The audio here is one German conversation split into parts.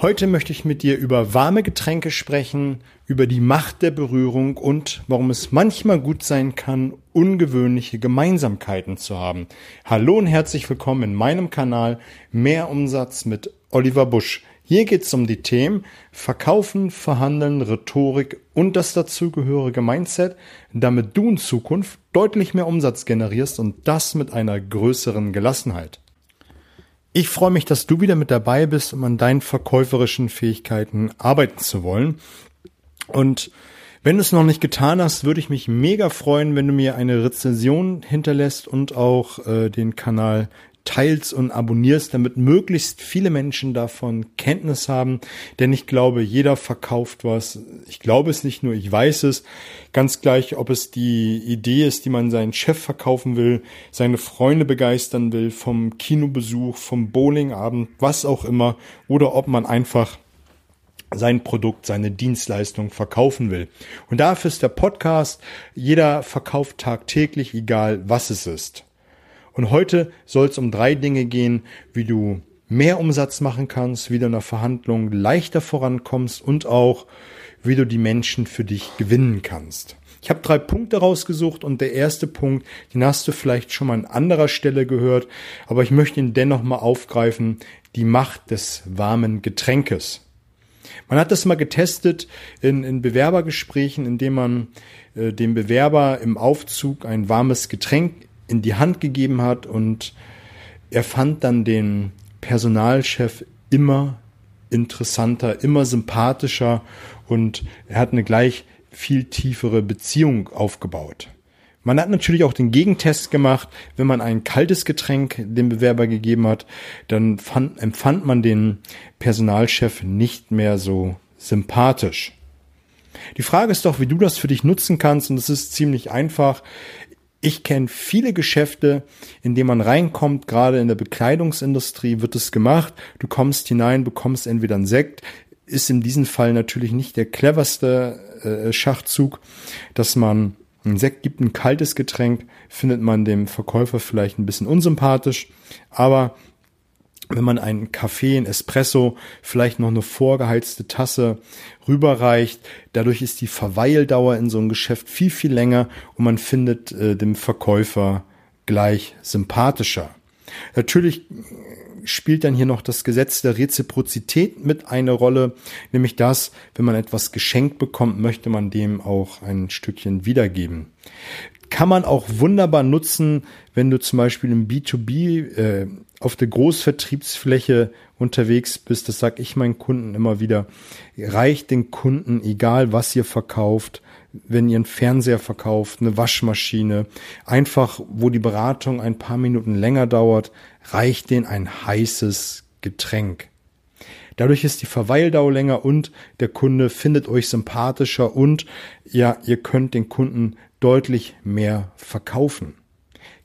Heute möchte ich mit dir über warme Getränke sprechen, über die Macht der Berührung und warum es manchmal gut sein kann, ungewöhnliche Gemeinsamkeiten zu haben. Hallo und herzlich willkommen in meinem Kanal Mehr Umsatz mit Oliver Busch. Hier geht es um die Themen Verkaufen, Verhandeln, Rhetorik und das dazugehörige Mindset, damit du in Zukunft deutlich mehr Umsatz generierst und das mit einer größeren Gelassenheit. Ich freue mich, dass du wieder mit dabei bist, um an deinen verkäuferischen Fähigkeiten arbeiten zu wollen. Und wenn du es noch nicht getan hast, würde ich mich mega freuen, wenn du mir eine Rezension hinterlässt und auch äh, den Kanal teilst und abonnierst, damit möglichst viele Menschen davon Kenntnis haben. Denn ich glaube, jeder verkauft was. Ich glaube es nicht nur, ich weiß es. Ganz gleich, ob es die Idee ist, die man seinen Chef verkaufen will, seine Freunde begeistern will, vom Kinobesuch, vom Bowlingabend, was auch immer, oder ob man einfach sein Produkt, seine Dienstleistung verkaufen will. Und dafür ist der Podcast, jeder verkauft tagtäglich, egal was es ist. Und heute soll es um drei Dinge gehen, wie du mehr Umsatz machen kannst, wie du in der Verhandlung leichter vorankommst und auch, wie du die Menschen für dich gewinnen kannst. Ich habe drei Punkte rausgesucht und der erste Punkt, den hast du vielleicht schon mal an anderer Stelle gehört, aber ich möchte ihn dennoch mal aufgreifen, die Macht des warmen Getränkes. Man hat das mal getestet in, in Bewerbergesprächen, indem man äh, dem Bewerber im Aufzug ein warmes Getränk in die Hand gegeben hat und er fand dann den Personalchef immer interessanter, immer sympathischer und er hat eine gleich viel tiefere Beziehung aufgebaut. Man hat natürlich auch den Gegentest gemacht. Wenn man ein kaltes Getränk dem Bewerber gegeben hat, dann fand, empfand man den Personalchef nicht mehr so sympathisch. Die Frage ist doch, wie du das für dich nutzen kannst und es ist ziemlich einfach. Ich kenne viele Geschäfte, in denen man reinkommt, gerade in der Bekleidungsindustrie wird es gemacht. Du kommst hinein, bekommst entweder einen Sekt, ist in diesem Fall natürlich nicht der cleverste äh, Schachzug, dass man einen Sekt gibt, ein kaltes Getränk, findet man dem Verkäufer vielleicht ein bisschen unsympathisch, aber wenn man einen Kaffee, ein Espresso, vielleicht noch eine vorgeheizte Tasse rüberreicht. Dadurch ist die Verweildauer in so einem Geschäft viel, viel länger und man findet äh, dem Verkäufer gleich sympathischer. Natürlich spielt dann hier noch das Gesetz der Reziprozität mit eine Rolle, nämlich das, wenn man etwas geschenkt bekommt, möchte man dem auch ein Stückchen wiedergeben kann man auch wunderbar nutzen, wenn du zum Beispiel im B2B äh, auf der Großvertriebsfläche unterwegs bist. Das sage ich meinen Kunden immer wieder. Reicht den Kunden, egal was ihr verkauft, wenn ihr einen Fernseher verkauft, eine Waschmaschine, einfach wo die Beratung ein paar Minuten länger dauert, reicht denen ein heißes Getränk. Dadurch ist die Verweildauer länger und der Kunde findet euch sympathischer und ja, ihr könnt den Kunden deutlich mehr verkaufen.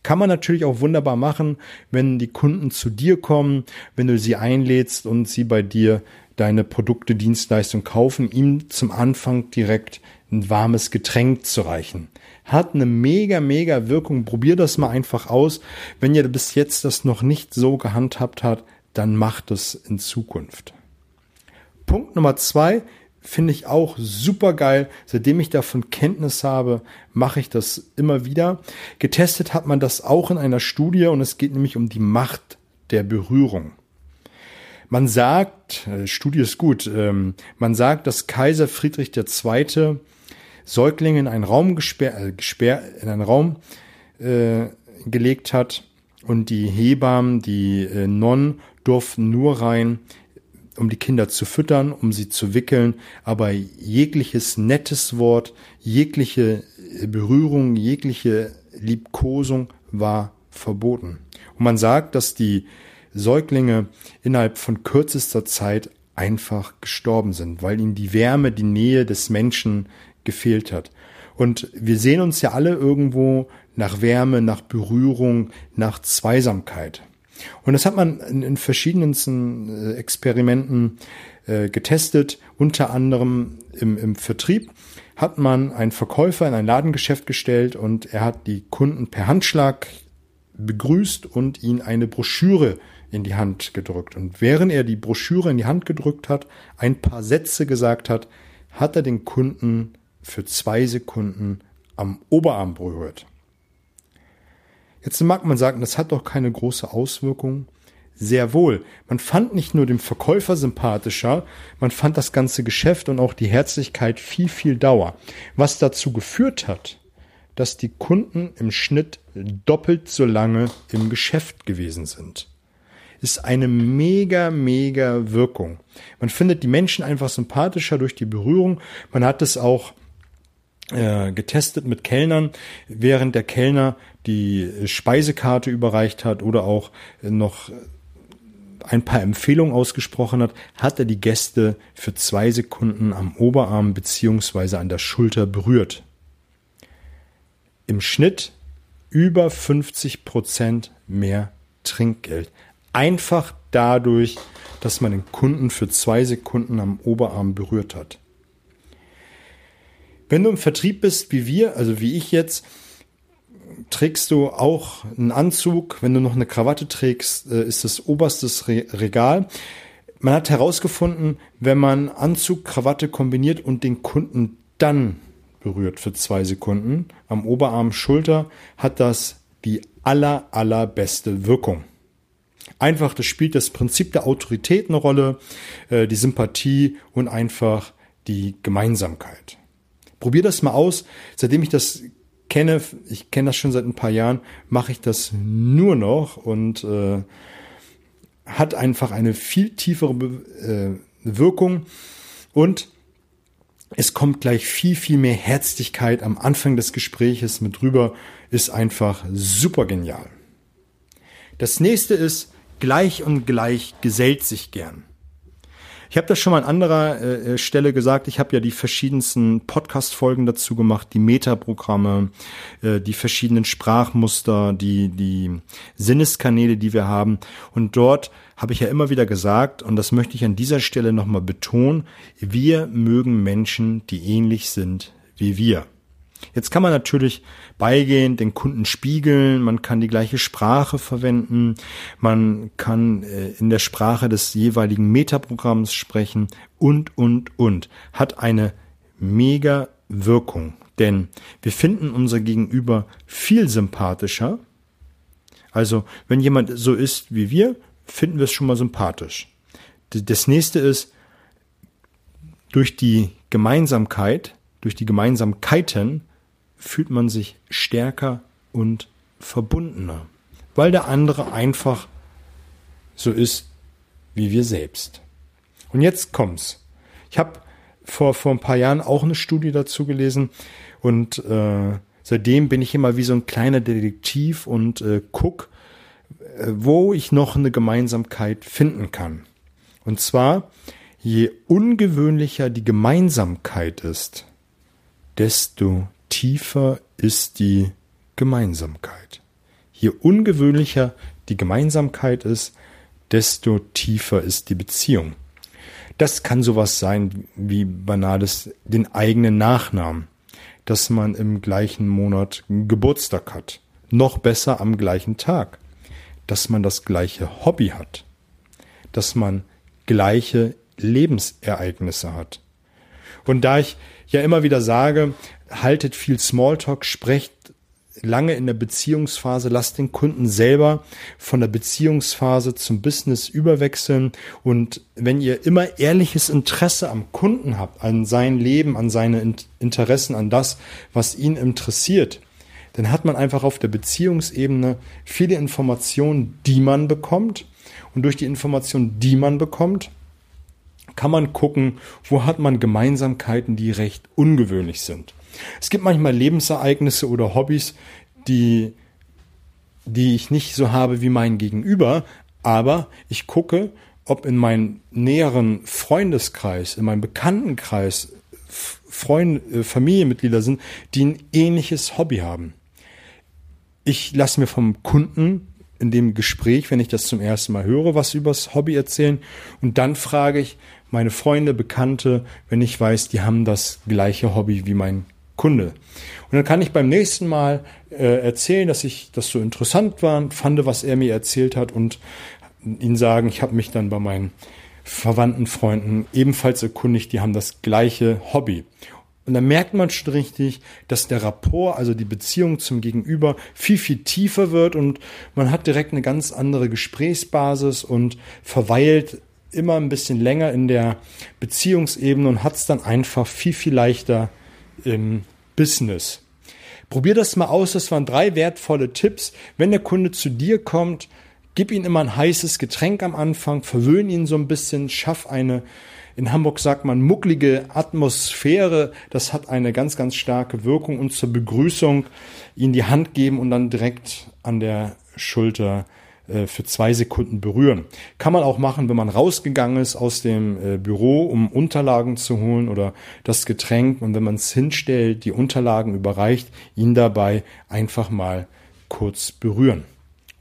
Kann man natürlich auch wunderbar machen, wenn die Kunden zu dir kommen, wenn du sie einlädst und sie bei dir deine Produkte, Dienstleistung kaufen, ihm zum Anfang direkt ein warmes Getränk zu reichen. Hat eine mega, mega Wirkung. Probier das mal einfach aus. Wenn ihr bis jetzt das noch nicht so gehandhabt habt, dann macht es in Zukunft. Punkt Nummer zwei, finde ich auch super geil. Seitdem ich davon Kenntnis habe, mache ich das immer wieder. Getestet hat man das auch in einer Studie und es geht nämlich um die Macht der Berührung. Man sagt, äh, Studie ist gut, ähm, man sagt, dass Kaiser Friedrich II. Säuglinge in einen Raum gesperrt, äh, gesperr, in einen Raum äh, gelegt hat und die Hebammen, die äh, Nonnen durften nur rein, um die Kinder zu füttern, um sie zu wickeln, aber jegliches nettes Wort, jegliche Berührung, jegliche Liebkosung war verboten. Und man sagt, dass die Säuglinge innerhalb von kürzester Zeit einfach gestorben sind, weil ihnen die Wärme, die Nähe des Menschen gefehlt hat. Und wir sehen uns ja alle irgendwo nach Wärme, nach Berührung, nach Zweisamkeit. Und das hat man in, in verschiedensten äh, Experimenten äh, getestet, unter anderem im, im Vertrieb hat man einen Verkäufer in ein Ladengeschäft gestellt und er hat die Kunden per Handschlag begrüßt und ihnen eine Broschüre in die Hand gedrückt. Und während er die Broschüre in die Hand gedrückt hat, ein paar Sätze gesagt hat, hat er den Kunden für zwei Sekunden am Oberarm berührt. Jetzt mag man sagen, das hat doch keine große Auswirkung. Sehr wohl. Man fand nicht nur den Verkäufer sympathischer, man fand das ganze Geschäft und auch die Herzlichkeit viel, viel Dauer. Was dazu geführt hat, dass die Kunden im Schnitt doppelt so lange im Geschäft gewesen sind. Ist eine mega, mega Wirkung. Man findet die Menschen einfach sympathischer durch die Berührung. Man hat es auch äh, getestet mit Kellnern, während der Kellner die Speisekarte überreicht hat oder auch noch ein paar Empfehlungen ausgesprochen hat, hat er die Gäste für zwei Sekunden am Oberarm beziehungsweise an der Schulter berührt. Im Schnitt über 50 Prozent mehr Trinkgeld. Einfach dadurch, dass man den Kunden für zwei Sekunden am Oberarm berührt hat. Wenn du im Vertrieb bist wie wir, also wie ich jetzt, trägst du auch einen Anzug. Wenn du noch eine Krawatte trägst, äh, ist das oberstes Regal. Man hat herausgefunden, wenn man Anzug, Krawatte kombiniert und den Kunden dann berührt für zwei Sekunden am Oberarm, Schulter, hat das die aller, allerbeste Wirkung. Einfach, das spielt das Prinzip der Autorität eine Rolle, äh, die Sympathie und einfach die Gemeinsamkeit. Probier das mal aus. Seitdem ich das kenne, ich kenne das schon seit ein paar Jahren, mache ich das nur noch und äh, hat einfach eine viel tiefere äh, Wirkung und es kommt gleich viel, viel mehr Herzlichkeit am Anfang des Gespräches mit rüber, ist einfach super genial. Das nächste ist, gleich und gleich gesellt sich gern. Ich habe das schon mal an anderer äh, Stelle gesagt. Ich habe ja die verschiedensten Podcast-Folgen dazu gemacht, die Metaprogramme, äh, die verschiedenen Sprachmuster, die, die Sinneskanäle, die wir haben. Und dort habe ich ja immer wieder gesagt, und das möchte ich an dieser Stelle nochmal betonen, wir mögen Menschen, die ähnlich sind wie wir. Jetzt kann man natürlich beigehen, den Kunden spiegeln, man kann die gleiche Sprache verwenden, man kann äh, in der Sprache des jeweiligen Metaprogramms sprechen und, und, und. Hat eine mega Wirkung, denn wir finden unser Gegenüber viel sympathischer. Also, wenn jemand so ist wie wir, finden wir es schon mal sympathisch. Das nächste ist, durch die Gemeinsamkeit, durch die Gemeinsamkeiten fühlt man sich stärker und verbundener, weil der andere einfach so ist wie wir selbst. Und jetzt kommt's. Ich habe vor, vor ein paar Jahren auch eine Studie dazu gelesen und äh, seitdem bin ich immer wie so ein kleiner Detektiv und äh, guck, äh, wo ich noch eine Gemeinsamkeit finden kann. Und zwar, je ungewöhnlicher die Gemeinsamkeit ist, desto tiefer ist die Gemeinsamkeit. Je ungewöhnlicher die Gemeinsamkeit ist, desto tiefer ist die Beziehung. Das kann sowas sein wie banales den eigenen Nachnamen, dass man im gleichen Monat Geburtstag hat. Noch besser am gleichen Tag, dass man das gleiche Hobby hat, dass man gleiche Lebensereignisse hat. Und da ich ja immer wieder sage, haltet viel Smalltalk, sprecht lange in der Beziehungsphase, lasst den Kunden selber von der Beziehungsphase zum Business überwechseln. Und wenn ihr immer ehrliches Interesse am Kunden habt, an sein Leben, an seine Interessen, an das, was ihn interessiert, dann hat man einfach auf der Beziehungsebene viele Informationen, die man bekommt. Und durch die Informationen, die man bekommt, kann man gucken, wo hat man Gemeinsamkeiten, die recht ungewöhnlich sind. Es gibt manchmal Lebensereignisse oder Hobbys, die, die ich nicht so habe wie mein Gegenüber, aber ich gucke, ob in meinem näheren Freundeskreis, in meinem Bekanntenkreis Freunde, äh, Familienmitglieder sind, die ein ähnliches Hobby haben. Ich lasse mir vom Kunden in dem Gespräch, wenn ich das zum ersten Mal höre, was übers Hobby erzählen und dann frage ich meine Freunde, Bekannte, wenn ich weiß, die haben das gleiche Hobby wie mein Kunde. Und dann kann ich beim nächsten Mal äh, erzählen, dass ich das so interessant war, fand, was er mir erzählt hat und ihnen sagen, ich habe mich dann bei meinen Verwandten, Freunden ebenfalls erkundigt, die haben das gleiche Hobby. Und da merkt man schon richtig, dass der Rapport, also die Beziehung zum Gegenüber, viel, viel tiefer wird und man hat direkt eine ganz andere Gesprächsbasis und verweilt immer ein bisschen länger in der Beziehungsebene und hat es dann einfach viel, viel leichter im Business. Probier das mal aus. Das waren drei wertvolle Tipps. Wenn der Kunde zu dir kommt, gib ihm immer ein heißes Getränk am Anfang, verwöhn ihn so ein bisschen, schaff eine, in Hamburg sagt man, mucklige Atmosphäre. Das hat eine ganz, ganz starke Wirkung und zur Begrüßung ihm die Hand geben und dann direkt an der Schulter äh, für zwei Sekunden berühren. Kann man auch machen, wenn man rausgegangen ist aus dem äh, Büro, um Unterlagen zu holen oder das Getränk und wenn man es hinstellt, die Unterlagen überreicht, ihn dabei einfach mal kurz berühren.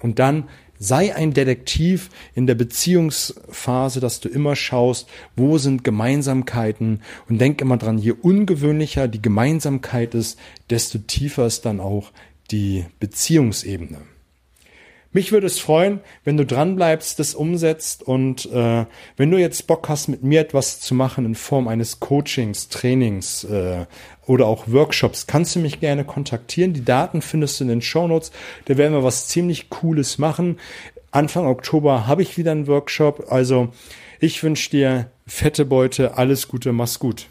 Und dann sei ein Detektiv in der Beziehungsphase, dass du immer schaust, wo sind Gemeinsamkeiten und denk immer dran, je ungewöhnlicher die Gemeinsamkeit ist, desto tiefer ist dann auch die Beziehungsebene. Mich würde es freuen, wenn du dran bleibst, das umsetzt und äh, wenn du jetzt Bock hast, mit mir etwas zu machen in Form eines Coachings, Trainings äh, oder auch Workshops, kannst du mich gerne kontaktieren. Die Daten findest du in den Show Notes. Da werden wir was ziemlich Cooles machen. Anfang Oktober habe ich wieder einen Workshop. Also ich wünsche dir fette Beute, alles Gute, mach's gut.